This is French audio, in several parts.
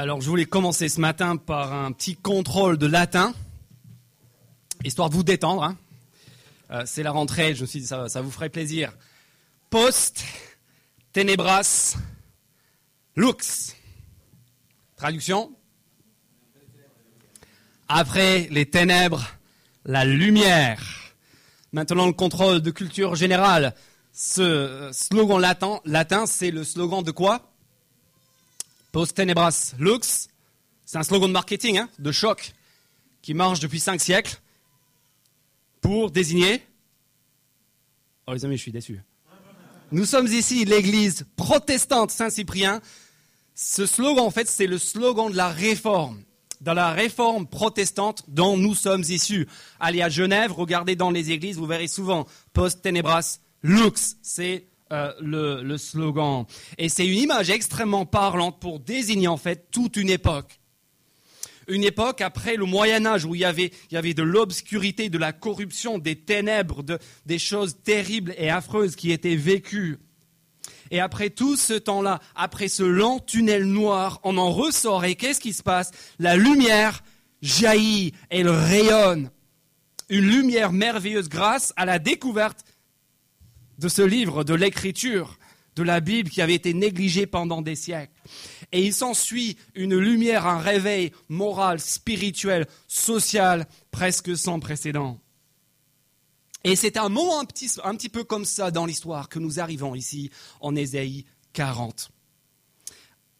Alors, je voulais commencer ce matin par un petit contrôle de latin, histoire de vous détendre. hein. Euh, c'est la rentrée, je me suis dit, ça, ça vous ferait plaisir. Post, tenebras, lux. Traduction Après les ténèbres, la lumière. Maintenant, le contrôle de culture générale. Ce euh, slogan latin, latin c'est le slogan de quoi? Post tenebras lux. C'est un slogan de marketing, hein, de choc, qui marche depuis cinq siècles pour désigner. Oh les amis, je suis déçu. Nous sommes ici l'église protestante Saint-Cyprien. Ce slogan, en fait, c'est le slogan de la réforme. Dans la réforme protestante dont nous sommes issus. Allez à Genève, regardez dans les églises, vous verrez souvent post tenebras lux. C'est euh, le, slogan. Et c'est une image extrêmement parlante pour désigner en fait toute une époque une époque après le Moyen Âge où il y avait, il y avait de l'obscurité, de la corruption, des ténèbres, de- des choses terribles et affreuses qui étaient vécues. Et après tout ce temps-là, après ce lent tunnel noir, on en ressort et qu'est-ce qui se passe? La lumière jaillit, elle rayonne. Une lumière merveilleuse grâce à la découverte de ce livre, de l'écriture, de la Bible qui avait été négligée pendant des siècles. Et il s'ensuit une lumière, un réveil moral, spirituel, social, presque sans précédent. Et c'est un moment un petit, un petit peu comme ça dans l'histoire que nous arrivons ici en Ésaïe 40.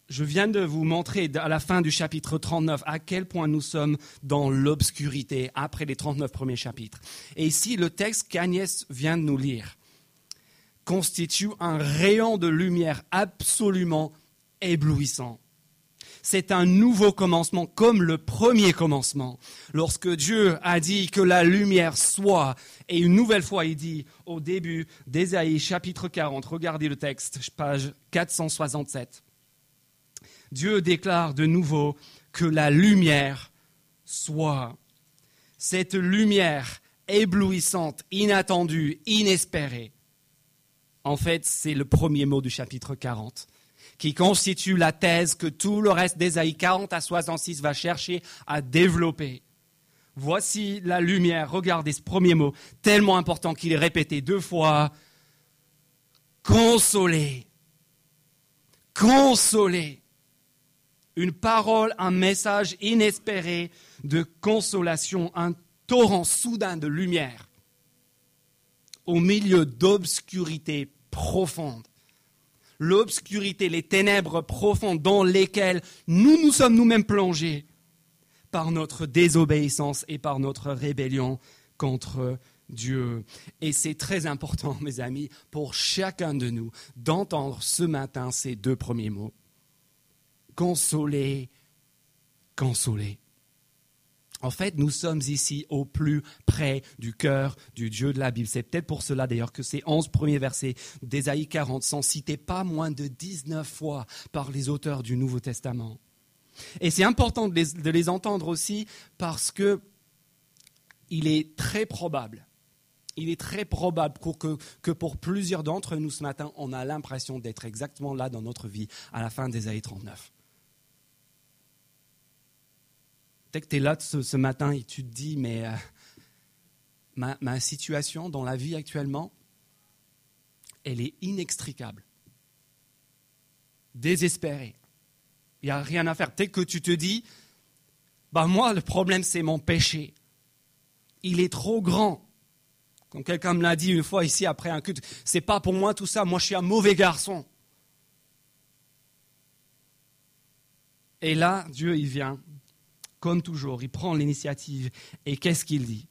Je viens de vous montrer à la fin du chapitre 39 à quel point nous sommes dans l'obscurité après les 39 premiers chapitres. Et ici, le texte qu'Agnès vient de nous lire constitue un rayon de lumière absolument éblouissant. C'est un nouveau commencement comme le premier commencement. Lorsque Dieu a dit que la lumière soit, et une nouvelle fois il dit au début d'Ésaïe chapitre 40, regardez le texte, page 467. Dieu déclare de nouveau que la lumière soit. Cette lumière éblouissante, inattendue, inespérée, en fait, c'est le premier mot du chapitre 40, qui constitue la thèse que tout le reste d'Ésaïe 40 à 66 va chercher à développer. Voici la lumière, regardez ce premier mot, tellement important qu'il est répété deux fois. Consoler. Consoler. Une parole, un message inespéré de consolation, un torrent soudain de lumière au milieu d'obscurité profonde. L'obscurité, les ténèbres profondes dans lesquelles nous nous sommes nous-mêmes plongés par notre désobéissance et par notre rébellion contre Dieu. Et c'est très important, mes amis, pour chacun de nous d'entendre ce matin ces deux premiers mots. Consoler, consoler. En fait, nous sommes ici au plus près du cœur du Dieu de la Bible. C'est peut-être pour cela d'ailleurs que ces 11 premiers versets d'Ésaïe 40 sont cités pas moins de 19 fois par les auteurs du Nouveau Testament. Et c'est important de les, entendre aussi parce que il est très probable, il est très probable que, que pour plusieurs d'entre nous ce matin, on a l'impression d'être exactement là dans notre vie à la fin d'Ésaïe 39. Peut-être que tu es là ce, matin et tu te dis, mais euh, ma, ma, situation dans la vie actuellement, elle est inextricable, désespérée. Il n'y a rien à faire. Peut-être que tu te dis, bah moi, le problème, c'est mon péché. Il est trop grand. Comme quelqu'un me l'a dit une fois ici après un culte, c'est pas pour moi tout ça, moi je suis un mauvais garçon. Et là, Dieu, il vient comme toujours, il prend l'initiative. Et qu'est-ce qu'il dit?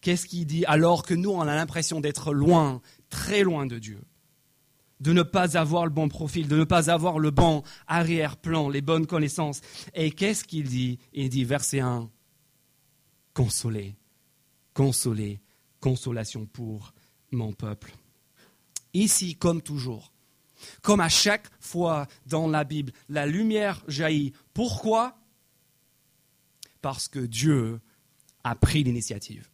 Qu'est-ce qu'il dit alors que nous, on a l'impression d'être loin, très loin de Dieu? De ne pas avoir le bon profil, de ne pas avoir le bon arrière-plan, les bonnes connaissances. Et qu'est-ce qu'il dit? Il dit, verset 1, consoler, consoler, consolation pour mon peuple. Ici, comme toujours, comme à chaque fois dans la Bible, la lumière jaillit. Pourquoi? Parce que Dieu a pris l'initiative.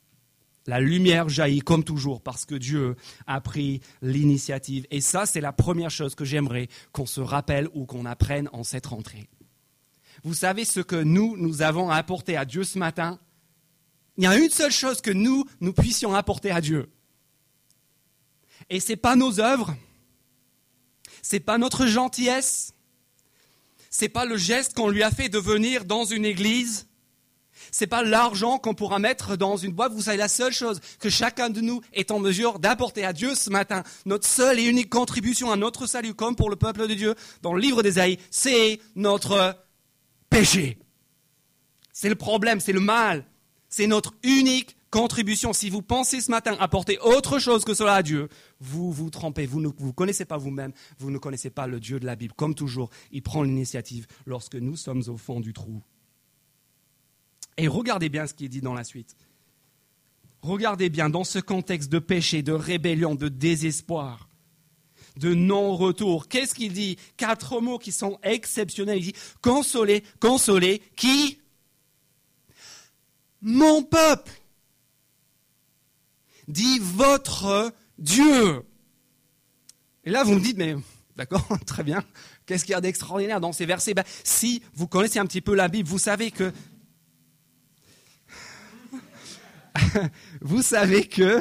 La lumière jaillit comme toujours parce que Dieu a pris l'initiative. Et ça, c'est la première chose que j'aimerais qu'on se rappelle ou qu'on apprenne en cette rentrée. Vous savez ce que nous, nous avons à apporter à Dieu ce matin? Il y a une seule chose que nous, nous puissions apporter à Dieu. Et ce n'est pas nos œuvres, ce n'est pas notre gentillesse, ce n'est pas le geste qu'on lui a fait de venir dans une église, c'est pas l'argent qu'on pourra mettre dans une boîte. Vous savez, la seule chose que chacun de nous est en mesure d'apporter à Dieu ce matin, notre seule et unique contribution à notre salut, comme pour le peuple de Dieu, dans le livre d'Ésaïe, c'est notre péché. C'est le problème, c'est le mal. C'est notre unique contribution. Si vous pensez ce matin apporter autre chose que cela à Dieu, vous vous trompez. Vous ne vous connaissez pas vous-même. Vous ne connaissez pas le Dieu de la Bible. Comme toujours, il prend l'initiative lorsque nous sommes au fond du trou. Et regardez bien ce qu'il dit dans la suite. Regardez bien dans ce contexte de péché, de rébellion, de désespoir, de non-retour. Qu'est-ce qu'il dit? Quatre mots qui sont exceptionnels. Il dit consoler, consoler, qui? Mon peuple dit votre Dieu. Et là, vous me dites, mais d'accord, très bien, qu'est-ce qu'il y a d'extraordinaire dans ces versets? Ben, Si vous connaissez un petit peu la Bible, vous savez que vous savez que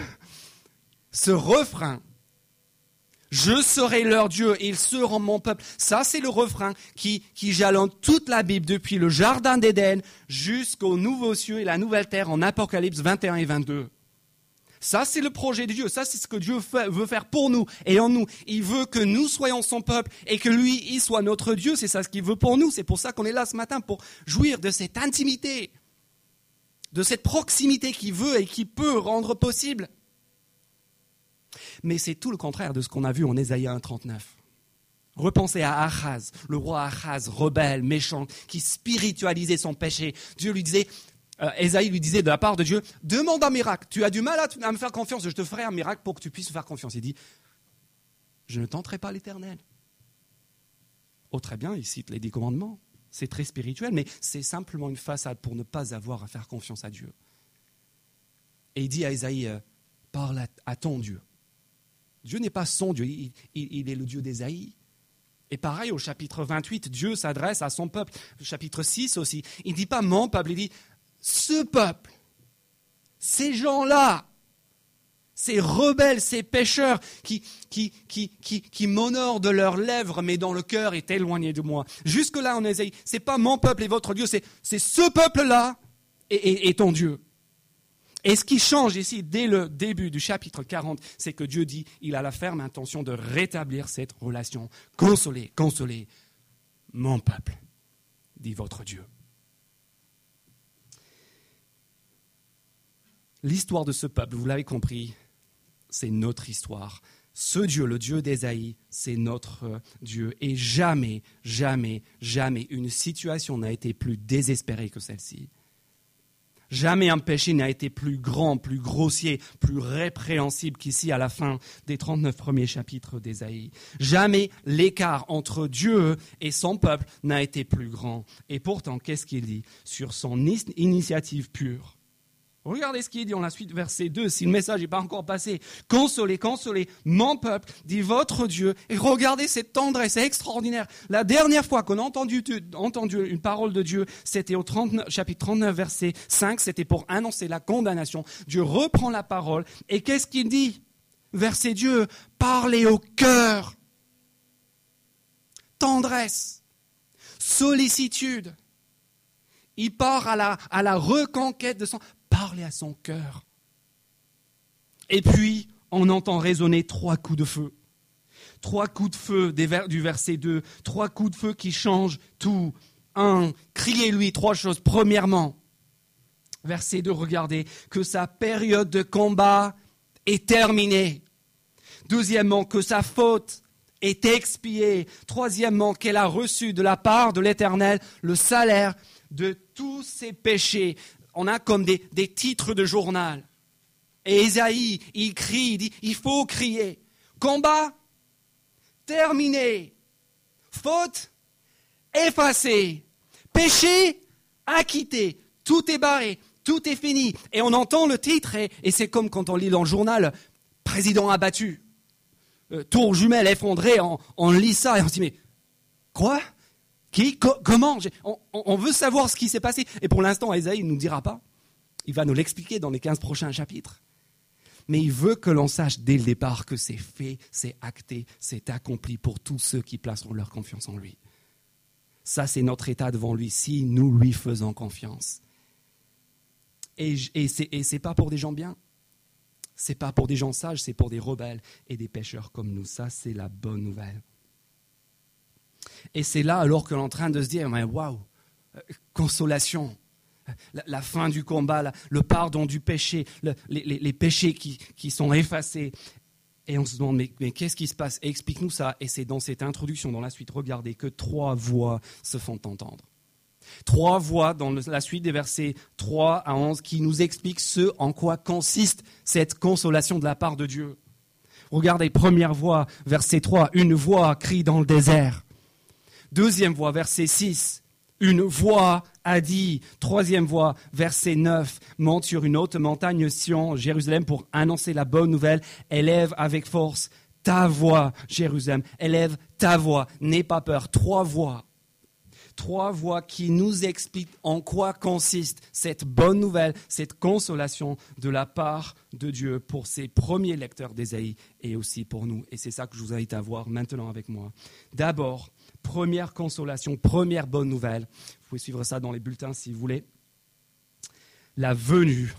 ce refrain, je serai leur Dieu et ils seront mon peuple. Ça, c'est le refrain qui, qui jalonne toute la Bible depuis le Jardin d'Éden jusqu'au nouveau cieux et la nouvelle terre en Apocalypse 21 et 22. Ça, c'est le projet de Dieu. Ça, c'est ce que Dieu veut faire pour nous et en nous. Il veut que nous soyons son peuple et que lui, il soit notre Dieu. C'est ça ce qu'il veut pour nous. C'est pour ça qu'on est là ce matin, pour jouir de cette intimité de cette proximité qui veut et qui peut rendre possible. Mais c'est tout le contraire de ce qu'on a vu en Ésaïe 1.39. Repensez à Achaz, le roi Achaz, rebelle, méchant, qui spiritualisait son péché. Dieu lui disait, euh, Ésaïe lui disait de la part de Dieu, demande un miracle. Tu as du mal à, me faire confiance, je te ferai un miracle pour que tu puisses me faire confiance. Il dit, je ne tenterai pas l'éternel. Oh très bien, il cite les dix commandements. C'est très spirituel, mais c'est simplement une façade pour ne pas avoir à faire confiance à Dieu. Et il dit à Isaïe, euh, parle à, ton Dieu. Dieu n'est pas son Dieu, il, est le Dieu d'Ésaïe. Et pareil, au chapitre 28, Dieu s'adresse à son peuple. Au chapitre 6 aussi, il ne dit pas mon peuple, il dit ce peuple, ces gens-là, ces rebelles, ces pécheurs qui, qui, qui, qui, qui m'honorent de leurs lèvres, mais dont le cœur est éloigné de moi. Jusque-là, en Ésaïe, c'est pas mon peuple et votre Dieu, c'est, c'est ce peuple-là et, et, ton Dieu. Et ce qui change ici, dès le début du chapitre 40, c'est que Dieu dit, il a la ferme intention de rétablir cette relation. Consoler, consoler mon peuple, dit votre Dieu. L'histoire de ce peuple, vous l'avez compris, c'est notre histoire. Ce Dieu, le Dieu d'Ésaïe, c'est notre Dieu. Et jamais, jamais, jamais une situation n'a été plus désespérée que celle-ci. Jamais un péché n'a été plus grand, plus grossier, plus répréhensible qu'ici à la fin des 39 premiers chapitres d'Ésaïe. Jamais l'écart entre Dieu et son peuple n'a été plus grand. Et pourtant, qu'est-ce qu'il dit Sur son initiative pure, Regardez ce qu'il dit dans la suite, verset 2, si le message n'est pas encore passé. Consolez, consolez mon peuple, dit votre Dieu. Et regardez cette tendresse extraordinaire. La dernière fois qu'on a entendu, une parole de Dieu, c'était au chapitre 39, verset 5, c'était pour annoncer la condamnation. Dieu reprend la parole. Et qu'est-ce qu'il dit? Verset Dieu, parlez au cœur. Tendresse, sollicitude. Il part à la reconquête de son parler à son cœur. Et puis, on entend résonner trois coups de feu. Trois coups de feu du verset 2. Trois coups de feu qui changent tout. Un, criez-lui trois choses. Premièrement, verset 2, regardez, que sa période de combat est terminée. Deuxièmement, que sa faute est expiée. Troisièmement, qu'elle a reçu de la part de l'Éternel le salaire de tous ses péchés on a comme des, titres de journal. Et Esaïe, il crie, il dit, il faut crier. Combat terminé. Faute effacée. Péché acquitté. Tout est barré. Tout est fini. Et on entend le titre et, c'est comme quand on lit dans le journal Président abattu. Euh, tour jumelle effondrée, on, on lit ça et on se dit mais quoi? Qui Comment on, veut savoir ce qui s'est passé. Et pour l'instant, Isaïe ne nous dira pas. Il va nous l'expliquer dans les 15 prochains chapitres. Mais il veut que l'on sache dès le départ que c'est fait, c'est acté, c'est accompli pour tous ceux qui placeront leur confiance en lui. Ça, c'est notre état devant lui, si nous lui faisons confiance. Et, et ce n'est pas pour des gens bien. C'est pas pour des gens sages, c'est pour des rebelles et des pécheurs comme nous. Ça, c'est la bonne nouvelle. Et c'est là alors que l'on est en train de se dire, waouh, euh, consolation, la, fin du combat, le pardon du péché, les, péchés qui, sont effacés. Et on se demande, mais, mais qu'est-ce qui se passe? Explique-nous ça. Et c'est dans cette introduction, dans la suite, regardez, que trois voix se font entendre. Trois voix dans la suite des versets 3 à 11 qui nous expliquent ce en quoi consiste cette consolation de la part de Dieu. Regardez, première voix, verset 3, une voix crie dans le désert. Deuxième voix, verset 6, une voix a dit. Troisième voix, verset 9, monte sur une haute montagne Sion, Jérusalem, pour annoncer la bonne nouvelle. Élève avec force ta voix, Jérusalem. Élève ta voix, n'aie pas peur. Trois voix trois voix qui nous expliquent en quoi consiste cette bonne nouvelle, cette consolation de la part de Dieu pour ses premiers lecteurs d'Ésaïe et aussi pour nous. Et c'est ça que je vous invite à voir maintenant avec moi. D'abord, première consolation, première bonne nouvelle. Vous pouvez suivre ça dans les bulletins si vous voulez. La venue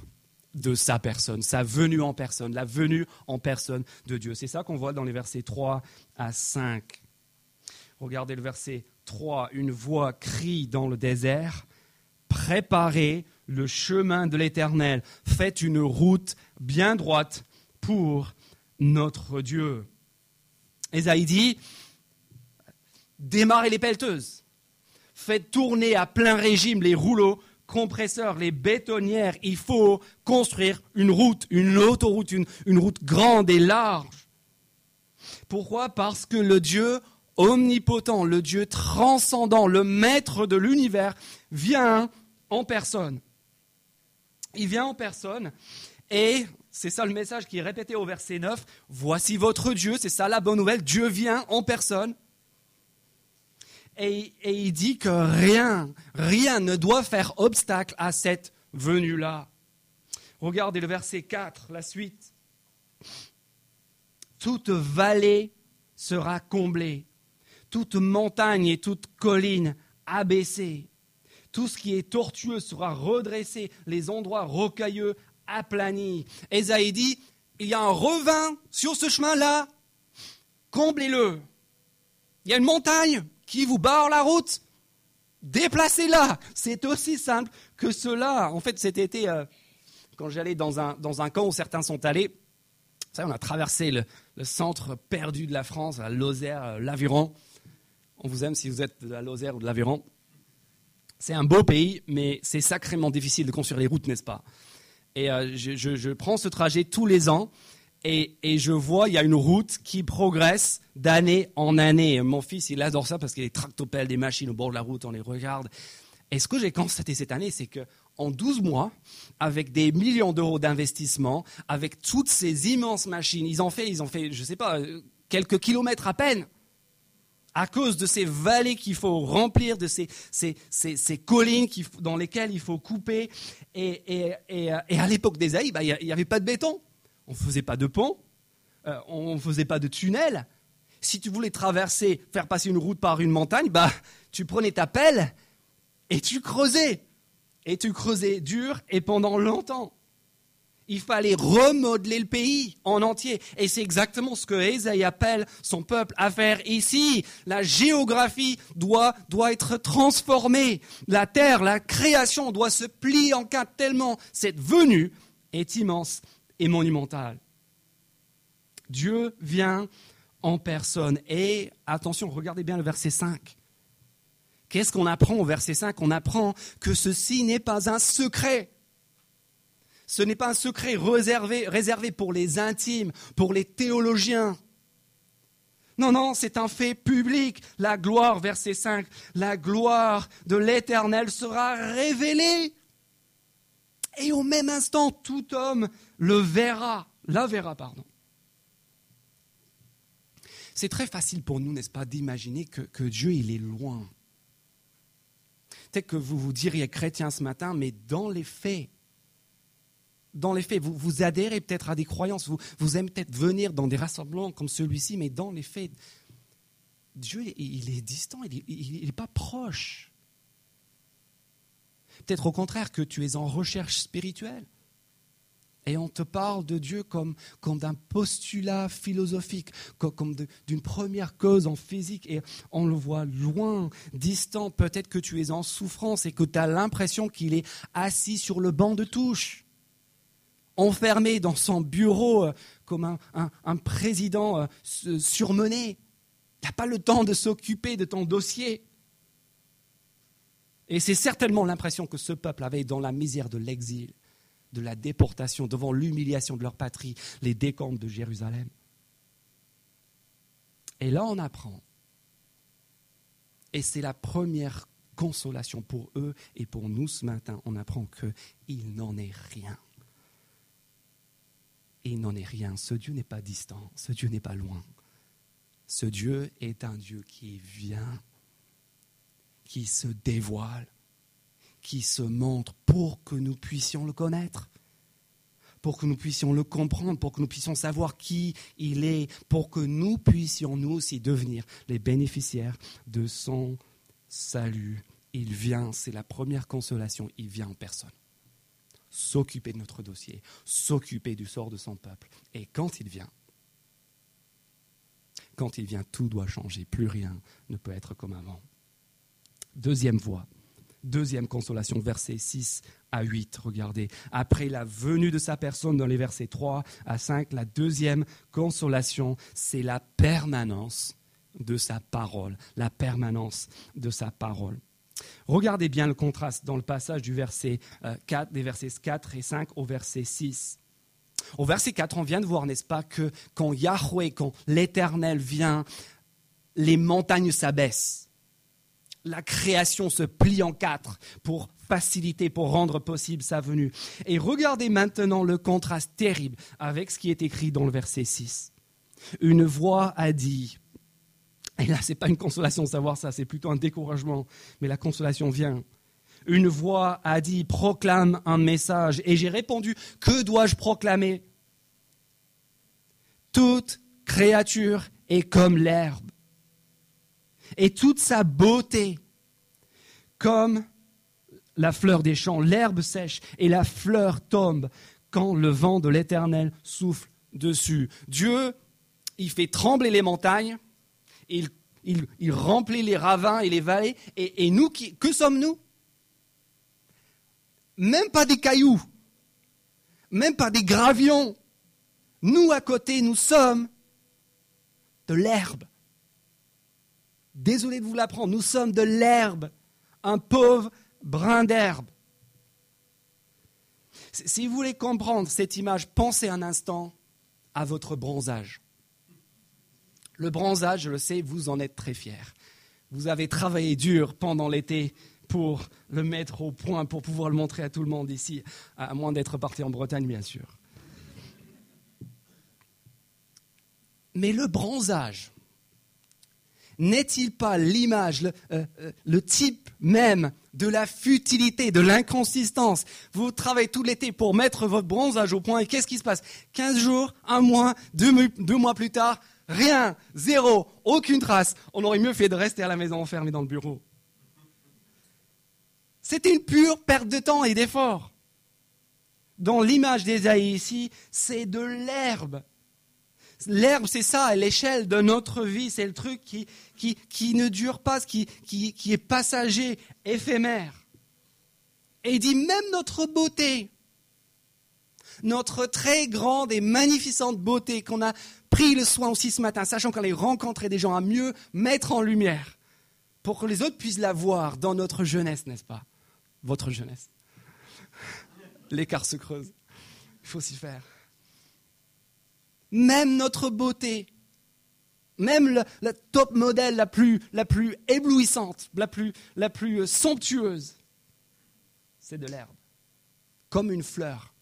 de sa personne, sa venue en personne, la venue en personne de Dieu. C'est ça qu'on voit dans les versets 3 à 5. Regardez le verset 3. Une voix crie dans le désert, préparez le chemin de l'Éternel, faites une route bien droite pour notre Dieu. Esaïe dit, démarrez les pelleteuses, faites tourner à plein régime les rouleaux compresseurs, les bétonnières. Il faut construire une route, une autoroute, une, une route grande et large. Pourquoi? Parce que le Dieu omnipotent, le Dieu transcendant, le maître de l'univers, vient en personne. Il vient en personne et c'est ça le message qui est répété au verset 9. Voici votre Dieu, c'est ça la bonne nouvelle. Dieu vient en personne. Et, il dit que rien, rien ne doit faire obstacle à cette venue-là. Regardez le verset 4, la suite. Toute vallée sera comblée toute montagne et toute colline abaissée. Tout ce qui est tortueux sera redressé, les endroits rocailleux aplanis. Esaïe dit, il y a un revin sur ce chemin-là, comblez-le. Il y a une montagne qui vous barre la route, déplacez-la. C'est aussi simple que cela. En fait, cet été, euh, quand j'allais dans un, dans un camp où certains sont allés, ça, on a traversé le, le centre perdu de la France, la Lozère, euh, l'Aviron. On vous aime si vous êtes de la Lozère ou de l'Aveyron. C'est un beau pays, mais c'est sacrément difficile de construire les routes, n'est-ce pas? Et euh, je, prends ce trajet tous les ans et, je vois, il y a une route qui progresse d'année en année. Mon fils, il adore ça parce qu'il y a des tractopelles, des machines au bord de la route, on les regarde. Et ce que j'ai constaté cette année, c'est que en 12 mois, avec des millions d'euros d'investissement, avec toutes ces immenses machines, ils ont fait, ils ont fait, je ne sais pas, euh, quelques kilomètres à peine à cause de ces vallées qu'il faut remplir, de ces, collines dans lesquelles il faut couper. Et, à l'époque des bah, il n'y avait pas de béton. On ne faisait pas de pont. Euh, on ne faisait pas de tunnel. Si tu voulais traverser, faire passer une route par une montagne, bah, tu prenais ta pelle et tu creusais. Et tu creusais dur et pendant longtemps il fallait remodeler le pays en entier. Et c'est exactement ce que Ésaïe appelle son peuple à faire ici. La géographie doit, doit être transformée. La terre, la création doit se plier en quatre tellement cette venue est immense et monumentale. Dieu vient en personne. Et attention, regardez bien le verset 5. Qu'est-ce qu'on apprend au verset 5 On apprend que ceci n'est pas un secret. Ce n'est pas un secret réservé, pour les intimes, pour les théologiens. Non, non, c'est un fait public. La gloire, verset 5, la gloire de l'Éternel sera révélée. Et au même instant, tout homme le verra, la verra, pardon. C'est très facile pour nous, n'est-ce pas, d'imaginer que, que Dieu, il est loin. peut-être que vous vous diriez chrétien ce matin, mais dans les faits, dans les faits, vous, adhérez peut-être à des croyances, vous, vous aimez peut-être venir dans des rassemblements comme celui-ci, mais dans les faits, Dieu, il est distant, il n'est pas proche. Peut-être au contraire que tu es en recherche spirituelle. Et on te parle de Dieu comme, comme d'un postulat philosophique, comme, d'une première cause en physique, et on le voit loin, distant. Peut-être que tu es en souffrance et que tu as l'impression qu'il est assis sur le banc de touche, enfermé dans son bureau euh, comme un, président euh, surmené. Tu n'as pas le temps de s'occuper de ton dossier. Et c'est certainement l'impression que ce peuple avait dans la misère de l'exil de la déportation, devant l'humiliation de leur patrie, les décombres de Jérusalem. Et là, on apprend. Et c'est la première consolation pour eux et pour nous ce matin. On apprend qu'il n'en est rien. Il n'en est rien. Ce Dieu n'est pas distant. Ce Dieu n'est pas loin. Ce Dieu est un Dieu qui vient, qui se dévoile, qui se montre pour que nous puissions le connaître, pour que nous puissions le comprendre, pour que nous puissions savoir qui il est, pour que nous puissions nous aussi devenir les bénéficiaires de son salut. Il vient, c'est la première consolation, il vient en personne. S'occuper de notre dossier, s'occuper du sort de son peuple. Et quand il vient, quand il vient, tout doit changer, plus rien ne peut être comme avant. Deuxième voie, Deuxième consolation, versets 6 à 8. Regardez. Après la venue de sa personne dans les versets 3 à 5, la deuxième consolation, c'est la permanence de sa parole. La permanence de sa parole. Regardez bien le contraste dans le passage du verset 4, euh, des versets 4 et 5 au verset 6. Au verset 4, on vient de voir, n'est-ce pas, que quand Yahweh, quand l'Éternel vient, les montagnes s'abaissent la création se plie en quatre pour faciliter, pour rendre possible sa venue. Et regardez maintenant le contraste terrible avec ce qui est écrit dans le verset 6. Une voix a dit, et là ce n'est pas une consolation de savoir ça, c'est plutôt un découragement, mais la consolation vient. Une voix a dit, proclame un message. Et j'ai répondu, que dois-je proclamer? Toute créature est comme l'herbe et toute sa beauté comme la fleur des champs. L'herbe sèche et la fleur tombe quand le vent de l'Éternel souffle dessus. Dieu, il fait trembler les montagnes, il, remplit les ravins et les vallées, et, nous, que sommes-nous? Même pas des cailloux, même pas des gravions. Nous, à côté, nous sommes de l'herbe. Désolé de vous l'apprendre, nous sommes de l'herbe, un pauvre brin d'herbe. Si vous voulez comprendre cette image, pensez un instant à votre bronzage. Le bronzage, je le sais, vous en êtes très fiers. Vous avez travaillé dur pendant l'été pour le mettre au point, pour pouvoir le montrer à tout le monde ici, à moins d'être parti en Bretagne, bien sûr. Mais le bronzage, n'est-il pas l'image, euh, euh, le, type même de la futilité, de l'inconsistance? Vous travaillez tout l'été pour mettre votre bronzage au point et qu'est-ce qui se passe? 15 jours, un mois, deux, mois plus tard, rien, zéro, aucune trace. On aurait mieux fait de rester à la maison enfermé dans le bureau. C'était une pure perte de temps et d'effort. Dans l'image d'Ésaïe ici, c'est de l'herbe. L'herbe, c'est ça, l'échelle de notre vie, c'est le truc qui, ne dure pas, qui, qui, qui est passager, éphémère. Et il dit même notre beauté, notre très grande et magnificente beauté qu'on a pris le soin aussi ce matin, sachant qu'on allait rencontrer des gens à mieux mettre en lumière, pour que les autres puissent la voir dans notre jeunesse, n'est-ce pas? Votre jeunesse. L'écart se creuse. Il faut s'y faire même notre beauté, même la top modèle la plus, la plus éblouissante, la plus, la plus euh, somptueuse, c'est de l'herbe. Comme une fleur,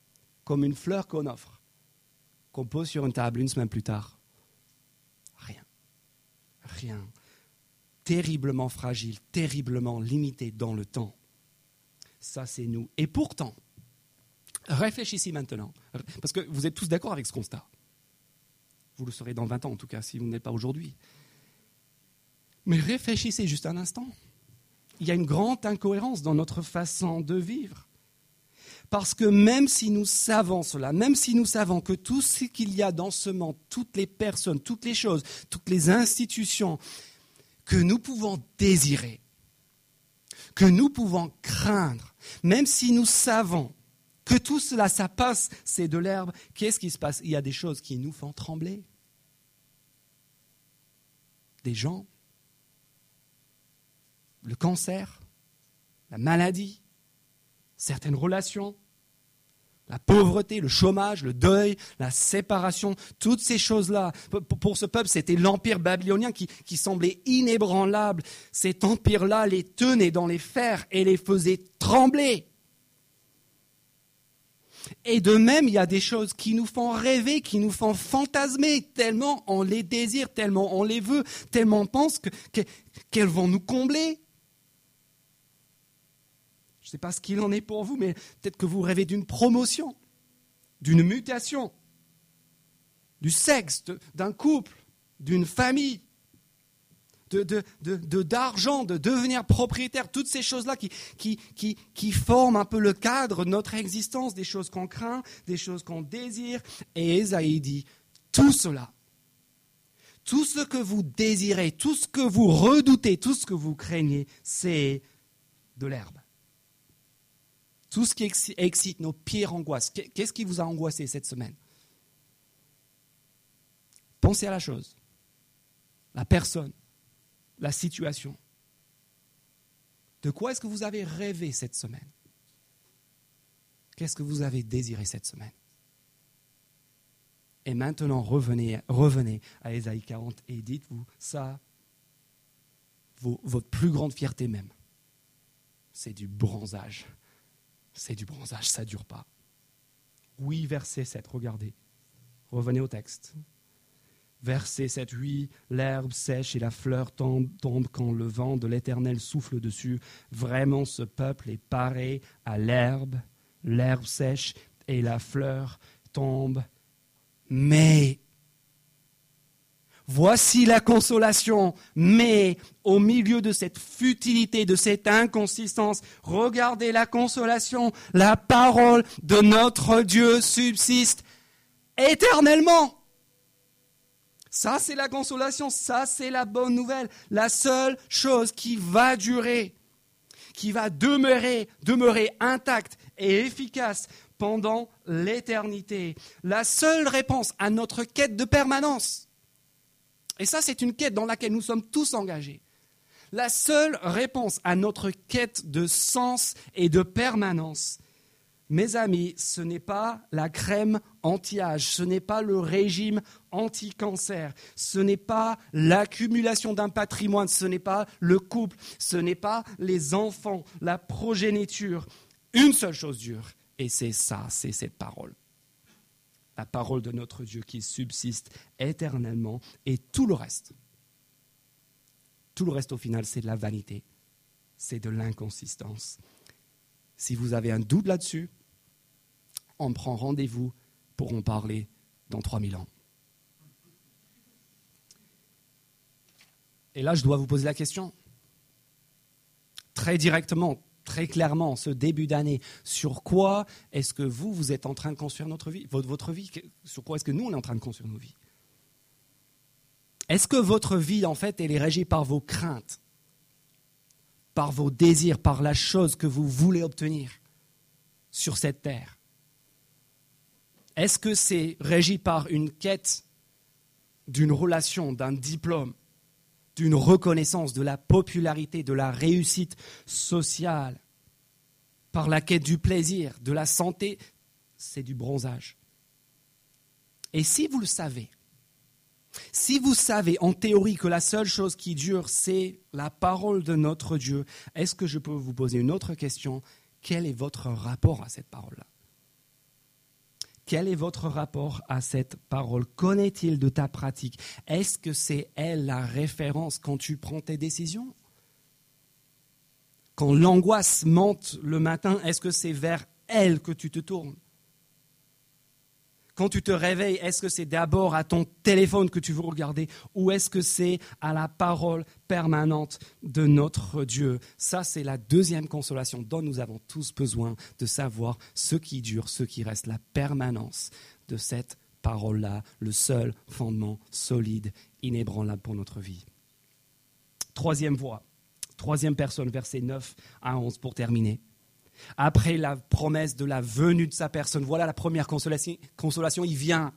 comme une fleur qu'on offre, qu'on pose sur une table une semaine plus tard. Rien. Rien. Terriblement fragile, terriblement limité dans le temps. ça c'est nous. Et pourtant, réfléchissez maintenant, parce que vous êtes tous d'accord avec ce constat. Vous le serez dans 20 ans en tout cas, si vous n'êtes pas aujourd'hui. Mais réfléchissez juste un instant. Il y a une grande incohérence dans notre façon de vivre. Parce que même si nous savons cela, même si nous savons que tout ce qu'il y a dans ce monde, toutes les personnes, toutes les choses, toutes les institutions que nous pouvons désirer, que nous pouvons craindre, même si nous savons que tout cela, ça passe, c'est de l'herbe, qu'est-ce qui se passe? Il y a des choses qui nous font trembler. Des gens, le cancer, la maladie, certaines relations, la pauvreté, le chômage, le deuil, la séparation, toutes ces choses-là. Pour ce peuple, c'était l'empire babylonien qui, semblait inébranlable. Cet empire-là les tenait dans les fers et les faisait trembler. Et de même, il y a des choses qui nous font rêver, qui nous font fantasmer, tellement on les désire, tellement on les veut, tellement on pense qu'elles vont nous combler. Je ne sais pas ce qu'il en est pour vous, mais peut-être que vous rêvez d'une promotion, d'une mutation, du sexe, d'un couple, d'une famille, d'argent, de, de, devenir propriétaire, toutes ces choses-là qui, qui, qui, qui, forment un peu le cadre de notre existence, des choses qu'on craint, des choses qu'on désire. Et Esaïe dit, tout cela, tout ce que vous désirez, tout ce que vous redoutez, tout ce que vous craignez, c'est de l'herbe. Tout ce qui excite nos pires angoisses. Qu'est-ce qui vous a angoissé cette semaine? Pensez à la chose, la personne, la situation. De quoi est-ce que vous avez rêvé cette semaine? Qu'est-ce que vous avez désiré cette semaine? Et maintenant, revenez, revenez à Ésaïe 40 et dites-vous ça, votre plus grande fierté même, c'est du bronzage c'est du bronzage, ça ne dure pas. Oui, verset 7, regardez. Revenez au texte. Verset 7, oui, l'herbe sèche et la fleur tombe, tombe quand le vent de l'Éternel souffle dessus. Vraiment, ce peuple est paré à l'herbe. L'herbe sèche et la fleur tombe. Mais Voici la consolation, mais au milieu de cette futilité, de cette inconsistance, regardez la consolation, la parole de notre Dieu subsiste éternellement. Ça, c'est la consolation, ça, c'est la bonne nouvelle. La seule chose qui va durer, qui va demeurer, demeurer intacte et efficace pendant l'éternité. La seule réponse à notre quête de permanence et ça, c'est une quête dans laquelle nous sommes tous engagés. La seule réponse à notre quête de sens et de permanence, mes amis, ce n'est pas la crème anti-âge, ce n'est pas le régime anti-cancer, ce n'est pas l'accumulation d'un patrimoine, ce n'est pas le couple, ce n'est pas les enfants, la progéniture. Une seule chose dure, et c'est ça, c'est cette parole la parole de notre Dieu qui subsiste éternellement, et tout le reste, tout le reste au final, c'est de la vanité, c'est de l'inconsistance. Si vous avez un doute là-dessus, on prend rendez-vous pour en parler dans 3000 ans. Et là, je dois vous poser la question. Très directement, très clairement ce début d'année. Sur quoi est-ce que vous, vous êtes en train de construire notre vie, votre, vie, sur quoi est-ce que nous, on est en train de construire nos vies? Est-ce que votre vie, en fait, elle est régie par vos craintes, par vos désirs, par la chose que vous voulez obtenir sur cette terre? Est-ce que c'est régi par une quête d'une relation, d'un diplôme d'une reconnaissance, de la popularité, de la réussite sociale, par la quête du plaisir, de la santé, c'est du bronzage. Et si vous le savez, si vous savez en théorie que la seule chose qui dure, c'est la parole de notre Dieu, est-ce que je peux vous poser une autre question? Quel est votre rapport à cette parole-là? Quel est votre rapport à cette parole? Qu'en est-il de ta pratique? Est-ce que c'est elle la référence quand tu prends tes décisions? Quand l'angoisse monte le matin, est-ce que c'est vers elle que tu te tournes? Quand tu te réveilles, est-ce que c'est d'abord à ton téléphone que tu veux regarder ou est-ce que c'est à la parole permanente de notre Dieu? Ça, c'est la deuxième consolation dont nous avons tous besoin de savoir ce qui dure, ce qui reste, la permanence de cette parole-là, le seul fondement solide, inébranlable pour notre vie. Troisième voie, troisième personne, verset 9 à 11 pour terminer après la promesse de la venue de sa personne. Voilà la première consolation, consolation, il vient.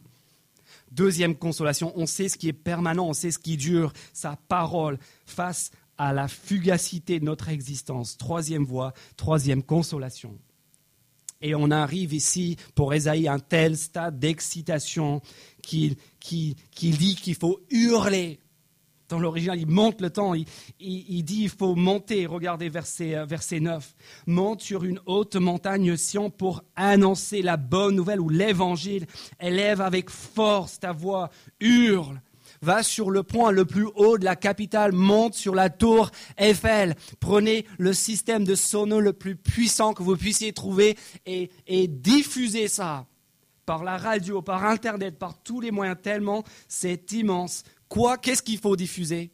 Deuxième consolation, on sait ce qui est permanent, on sait ce qui dure, sa parole face à la fugacité de notre existence. Troisième voie, troisième consolation. Et on arrive ici pour Esaïe à un tel stade d'excitation qu'il dit qu'il faut hurler dans l'original, il monte le temps, il, dit il faut monter, regardez verset, euh, verset 9, monte sur une haute montagne Sion pour annoncer la bonne nouvelle ou l'évangile, élève avec force ta voix, hurle, va sur le point le plus haut de la capitale, monte sur la tour Eiffel, prenez le système de sono le plus puissant que vous puissiez trouver et, et diffusez ça par la radio, par Internet, par tous les moyens, tellement c'est immense Quoi Qu'est-ce qu'il faut diffuser?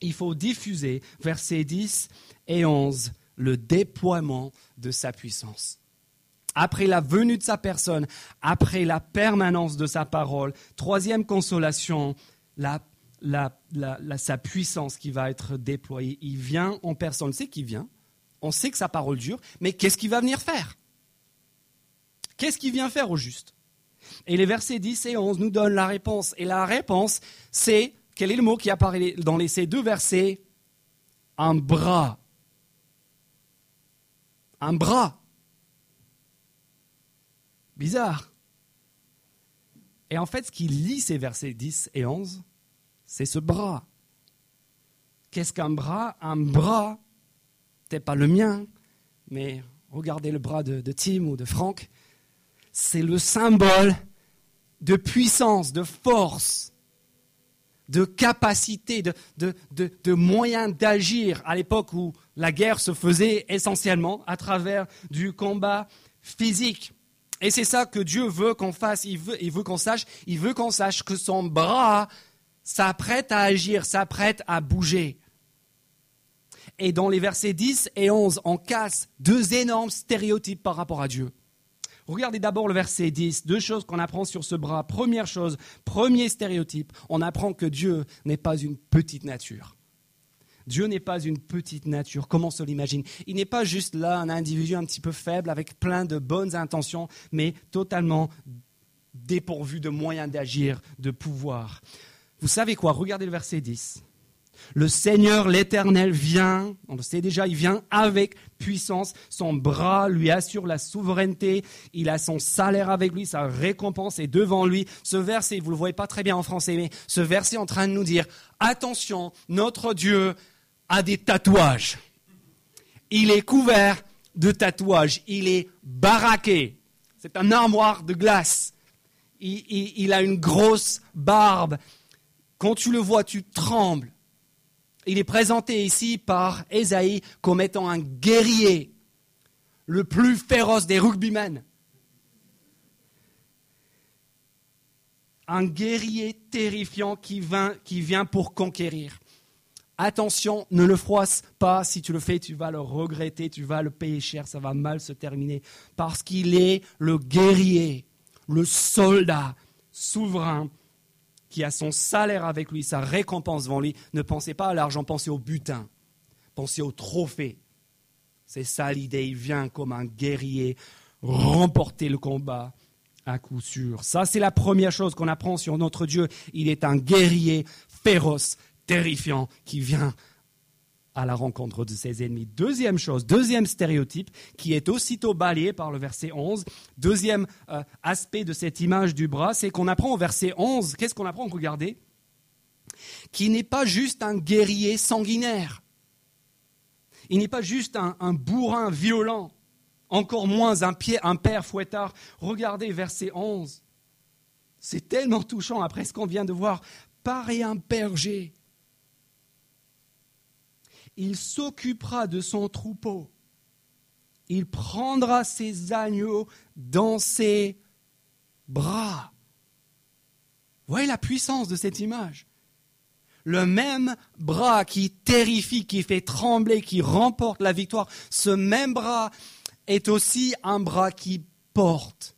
Il faut diffuser, versets 10 et 11, le déploiement de sa puissance. Après la venue de sa personne, après la permanence de sa parole, troisième consolation, la, sa puissance qui va être déployée. Il vient en personne, on sait qu'il vient, on sait que sa parole dure, mais qu'est-ce qu'il va venir faire? Qu'est-ce qu'il vient faire au juste? Et les versets 10 et 11 nous donnent la réponse. Et la réponse, c'est, quel est le mot qui apparaît dans ces deux versets? Un bras. Un bras. Bizarre. Et en fait, ce qui lit ces versets 10 et 11, c'est ce bras. Qu'est-ce qu'un bras? Un bras, peut-être pas le mien, mais regardez le bras de, de Tim ou de Franck c'est le symbole de puissance, de force, de capacité, de, moyens d'agir à l'époque où la guerre se faisait essentiellement à travers du combat physique. Et c'est ça que Dieu veut qu'on fasse, il veut, veut qu'on sache, il veut qu'on sache que son bras s'apprête à agir, s'apprête à bouger. Et dans les versets 10 et 11, on casse deux énormes stéréotypes par rapport à Dieu. Regardez d'abord le verset 10, deux choses qu'on apprend sur ce bras. Première chose, premier stéréotype, on apprend que Dieu n'est pas une petite nature. Dieu n'est pas une petite nature, comment on se l'imagine? Il n'est pas juste là un individu un petit peu faible avec plein de bonnes intentions, mais totalement dépourvu de moyens d'agir, de pouvoir. Vous savez quoi? Regardez le verset 10. Le Seigneur l'Éternel vient, on le sait déjà, il vient avec puissance, son bras lui assure la souveraineté, il a son salaire avec lui, sa récompense est devant lui. Ce verset, vous ne le voyez pas très bien en français, mais ce verset est en train de nous dire, attention, notre Dieu a des tatouages. Il est couvert de tatouages, il est baraqué. C'est un armoire de glace. Il, il a une grosse barbe. Quand tu le vois, tu trembles il est présenté ici par Esaïe comme étant un guerrier, le plus féroce des rugbymen. Un guerrier terrifiant qui vient, qui vient pour conquérir. Attention, ne le froisse pas. Si tu le fais, tu vas le regretter, tu vas le payer cher, ça va mal se terminer. Parce qu'il est le guerrier, le soldat souverain qui a son salaire avec lui, sa récompense devant lui, ne pensez pas à l'argent, pensez au butin, pensez au trophée. C'est ça l'idée, il vient comme un guerrier remporter le combat à coup sûr. Ça, c'est la première chose qu'on apprend sur notre Dieu. Il est un guerrier féroce, terrifiant, qui vient à la rencontre de ses ennemis. Deuxième chose, deuxième stéréotype qui est aussitôt balayé par le verset 11. Deuxième euh, aspect de cette image du bras, c'est qu'on apprend au verset 11, qu'est-ce qu'on apprend Regardez, qui n'est pas juste un guerrier sanguinaire. Il n'est pas juste un, bourrin violent, encore moins un, pied, un père fouettard. Regardez verset 11. C'est tellement touchant après ce qu'on vient de voir. Pareil un berger il s'occupera de son troupeau. Il prendra ses agneaux dans ses bras. Voyez la puissance de cette image. Le même bras qui terrifie, qui fait trembler, qui remporte la victoire, ce même bras est aussi un bras qui porte,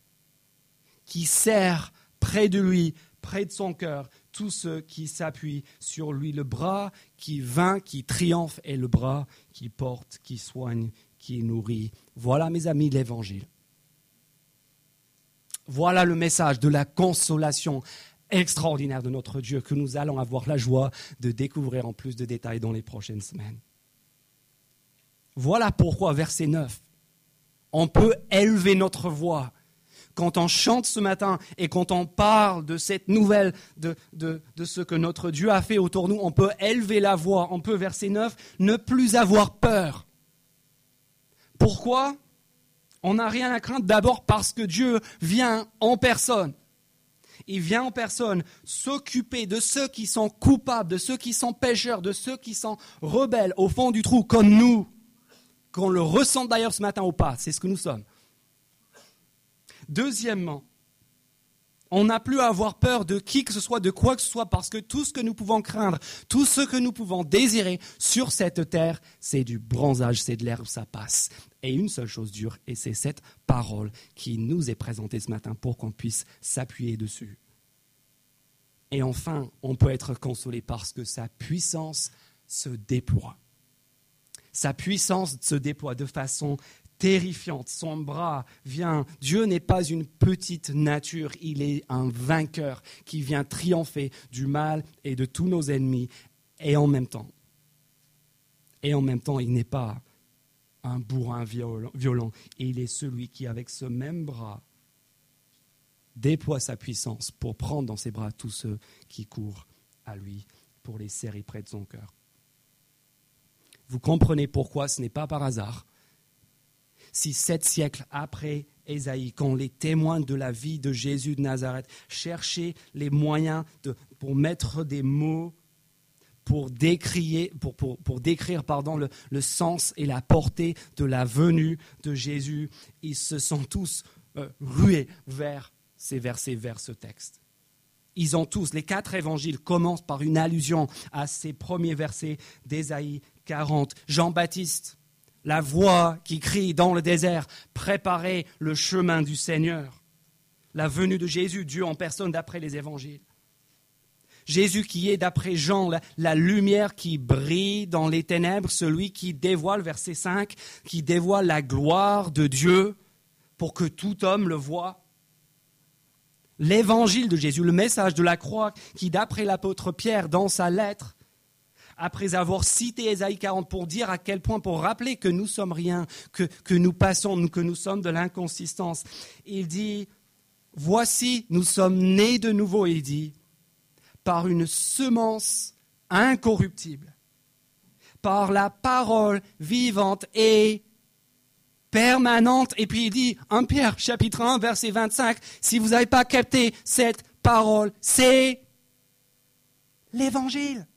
qui serre près de lui, près de son cœur, tous ceux qui s'appuient sur lui. Le bras qui vainc, qui triomphe, et le bras qui porte, qui soigne, qui nourrit. Voilà, mes amis, l'évangile. Voilà le message de la consolation extraordinaire de notre Dieu que nous allons avoir la joie de découvrir en plus de détails dans les prochaines semaines. Voilà pourquoi, verset 9, on peut élever notre voix quand on chante ce matin et quand on parle de cette nouvelle, de, ce que notre Dieu a fait autour de nous, on peut élever la voix, on peut, verset 9, ne plus avoir peur. Pourquoi? On n'a rien à craindre d'abord parce que Dieu vient en personne il vient en personne s'occuper de ceux qui sont coupables, de ceux qui sont pécheurs, de ceux qui sont rebelles au fond du trou, comme nous, qu'on le ressent d'ailleurs ce matin ou pas, c'est ce que nous sommes. Deuxièmement, on n'a plus à avoir peur de qui que ce soit, de quoi que ce soit, parce que tout ce que nous pouvons craindre, tout ce que nous pouvons désirer sur cette terre, c'est du bronzage, c'est de l'herbe, ça passe. Et une seule chose dure, et c'est cette parole qui nous est présentée ce matin pour qu'on puisse s'appuyer dessus. Et enfin, on peut être consolé parce que sa puissance se déploie. Sa puissance se déploie de façon terrifiante. Son bras vient. Dieu n'est pas une petite nature, il est un vainqueur qui vient triompher du mal et de tous nos ennemis. Et en même temps, et en même temps, il n'est pas un bourrin violent. Il est celui qui, avec ce même bras, déploie sa puissance pour prendre dans ses bras tous ceux qui courent à lui, pour les serrer près de son cœur. Vous comprenez pourquoi ce n'est pas par hasard si sept siècles après Ésaïe, quand les témoins de la vie de Jésus de Nazareth cherchaient les moyens pour mettre des mots pour décrire, pour, décrire pardon, le, sens et la portée de la venue de Jésus, ils se sont tous euh, rués vers ces versets, vers ce texte. Ils ont tous, les quatre évangiles commencent par une allusion à ces premiers versets d'Ésaïe 40. Jean-Baptiste la voix qui crie dans le désert, préparez le chemin du Seigneur. La venue de Jésus, Dieu en personne d'après les évangiles. Jésus qui est, d'après Jean, la, lumière qui brille dans les ténèbres, celui qui dévoile, verset 5, qui dévoile la gloire de Dieu pour que tout homme le voie. L'évangile de Jésus, le message de la croix qui, d'après l'apôtre Pierre, dans sa lettre, après avoir cité Ésaïe 40 pour dire à quel point, pour rappeler que nous sommes rien, que, que nous passons, que nous sommes de l'inconsistance. Il dit, voici, nous sommes nés de nouveau, il dit, par une semence incorruptible, par la parole vivante et permanente. Et puis il dit, 1 Pierre chapitre 1 verset 25, si vous n'avez pas capté cette parole, c'est l'évangile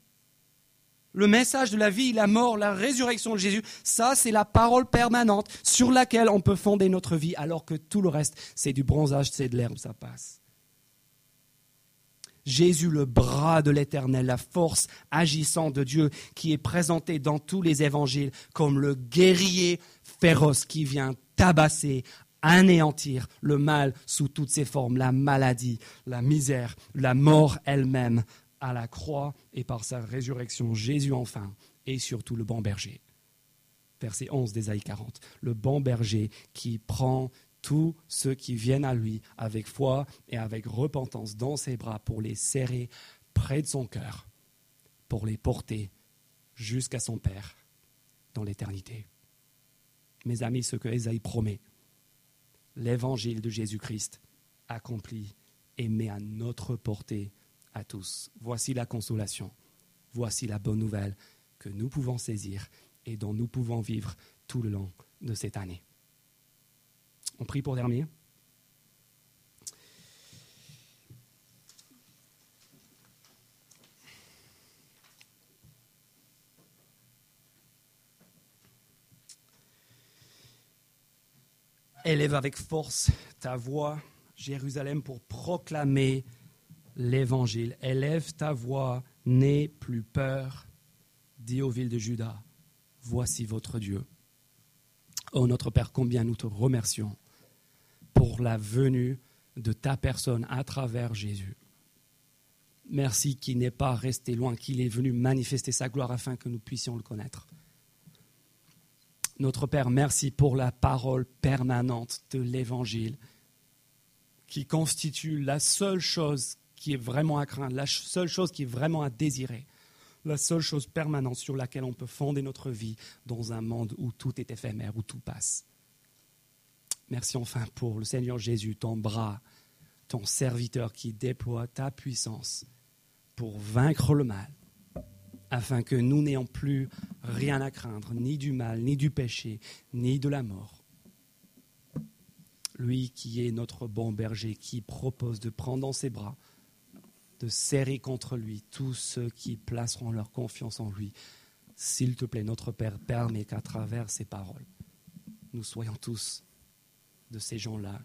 le message de la vie, la mort, la résurrection de Jésus, ça c'est la parole permanente sur laquelle on peut fonder notre vie, alors que tout le reste, c'est du bronzage, c'est de l'herbe, ça passe. Jésus, le bras de l'Éternel, la force agissante de Dieu, qui est présenté dans tous les évangiles comme le guerrier féroce qui vient tabasser, anéantir le mal sous toutes ses formes, la maladie, la misère, la mort elle-même, à la croix et par sa résurrection, Jésus enfin et surtout le bon berger. Verset 11 d'Ésaïe 40. Le bon berger qui prend tous ceux qui viennent à lui avec foi et avec repentance dans ses bras pour les serrer près de son cœur, pour les porter jusqu'à son Père dans l'éternité. Mes amis, ce que Ésaïe promet, l'évangile de Jésus-Christ accompli et met à notre portée tous. Voici la consolation, voici la bonne nouvelle que nous pouvons saisir et dont nous pouvons vivre tout le long de cette année. On prie pour dernier. Élève avec force ta voix, Jérusalem, pour proclamer l'évangile. Élève ta voix, n'aie plus peur. Dis aux villes de Juda, voici votre Dieu. Ô notre Père, combien nous te remercions pour la venue de ta personne à travers Jésus. Merci qu'il n'est pas resté loin, qu'il est venu manifester sa gloire afin que nous puissions le connaître. Notre Père, merci pour la parole permanente de l'Évangile qui constitue la seule chose qui est vraiment à craindre, la seule chose qui est vraiment à désirer, la seule chose permanente sur laquelle on peut fonder notre vie dans un monde où tout est éphémère, où tout passe. Merci enfin pour le Seigneur Jésus, ton bras, ton serviteur qui déploie ta puissance pour vaincre le mal, afin que nous n'ayons plus rien à craindre, ni du mal, ni du péché, ni de la mort. Lui qui est notre bon berger, qui propose de prendre dans ses bras, de serrer contre lui tous ceux qui placeront leur confiance en lui. S'il te plaît, notre Père, permet qu'à travers ces paroles, nous soyons tous de ces gens-là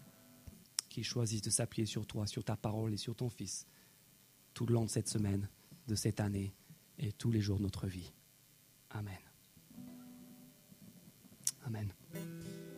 qui choisissent de s'appuyer sur toi, sur ta parole et sur ton Fils tout le long de cette semaine, de cette année et tous les jours de notre vie. Amen. Amen.